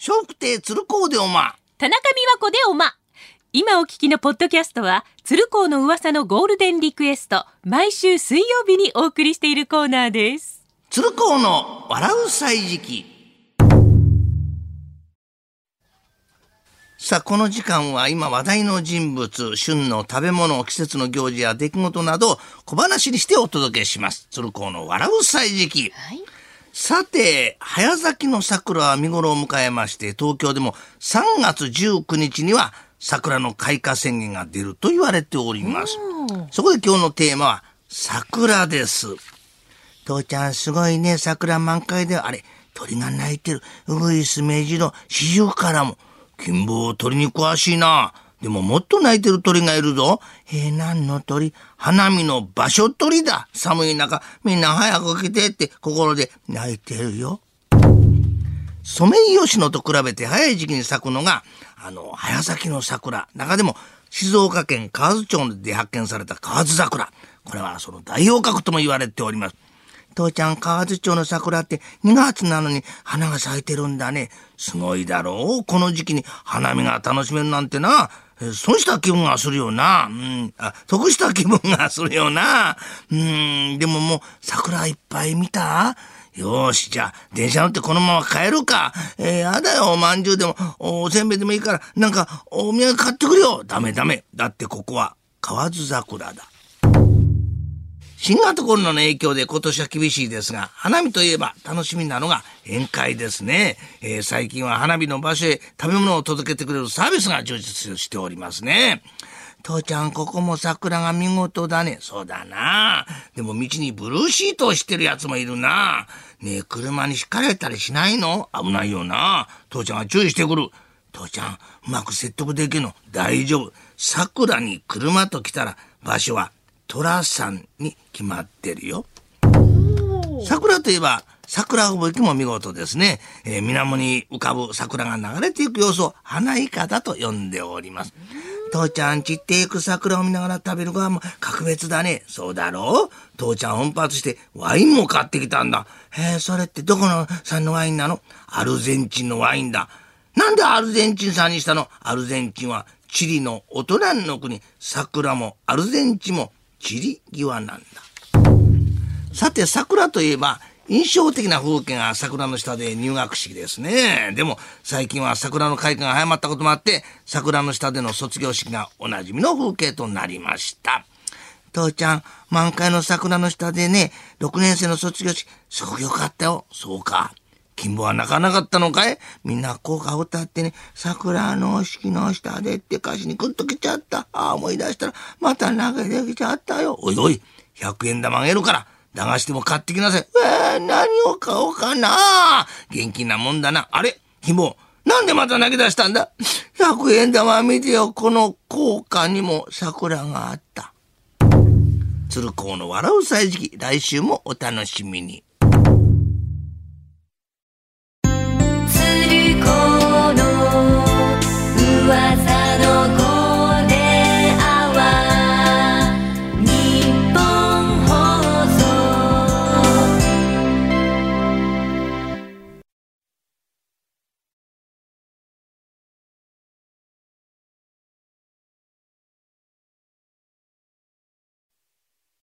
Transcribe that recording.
笑福亭鶴光でおま。田中美和子でおま。今お聞きのポッドキャストは、鶴光の噂のゴールデンリクエスト、毎週水曜日にお送りしているコーナーです。鶴光の笑う歳時記。さあ、この時間は今話題の人物、旬の食べ物、季節の行事や出来事などを小話にしてお届けします。鶴光の笑う歳時記。はい。さて、早咲きの桜は見頃を迎えまして、東京でも3月19日には桜の開花宣言が出ると言われております。そこで今日のテーマは桜です。父ちゃんすごいね、桜満開で、あれ、鳥が鳴いてる。ウグイス、メジロ、シジュウカラも。金棒鳥に詳しいな。でももっと鳴いてる鳥がいるぞ。えー、何の鳥？花見の場所鳥だ。寒い中、みんな早く来てって心で鳴いてるよ。ソメイヨシノと比べて早い時期に咲くのが、あの、早咲きの桜。中でも、静岡県河津町で発見された河津桜。これはその代表格とも言われております。父ちゃん、河津町の桜って2月なのに花が咲いてるんだね。すごいだろうこの時期に花見が楽しめるなんてな。損した気分がするよな。うん。あ、得した気分がするよな。うん。でももう桜いっぱい見た？よし、じゃあ、電車乗ってこのまま帰るか。えー、やだよ、おまんじゅうでも、おせんべいでもいいから、なんか、お土産買ってくれよ。ダメダメ。だってここは、河津桜だ。新型コロナの影響で今年は厳しいですが、花見といえば楽しみなのが宴会ですね。えー最近は花火の場所へ食べ物を届けてくれるサービスが充実しておりますね。父ちゃん、ここも桜が見事だね。そうだな。でも道にブルーシートをしてる奴もいるな。ねえ、車にひかれたりしないの？危ないよな。父ちゃんは注意してくる。父ちゃん、うまく説得できるの？大丈夫。桜に車と来たら場所は虎山に決まってるよ。桜といえば、桜吹雪も見事ですね。えー水面に浮かぶ桜が流れていく様子を花いかだと呼んでおります。父ちゃん散っていく桜を見ながら食べるご飯も格別だね。そうだろう父ちゃん奮発してワインも買ってきたんだ。へえ、それってどこの産のワインなの？アルゼンチンのワインだ。なんでアルゼンチン産にしたの？アルゼンチンはチリのお隣の国。桜もアルゼンチンもチリ際なんだ。さて、桜といえば、印象的な風景が桜の下で入学式ですね。でも、最近は桜の開花が早まったこともあって、桜の下での卒業式がおなじみの風景となりました。父ちゃん、満開の桜の下でね、6年生の卒業式、すごくよかったよ。そうか。金棒は泣かなかったのかい？みんな校歌を歌ってね、桜の式の下でって歌詞にグッときちゃった。ああ、思い出したら、また泣けてきちゃったよ。おいおい、100円玉あげるから、駄菓子でも買ってきなさい。えー、何を買おうかな元気なもんだな。あれ金棒、なんでまた泣き出したんだ ?100 円玉見てよ、この校歌にも桜があった。鶴光の笑う歳時期、来週もお楽しみに。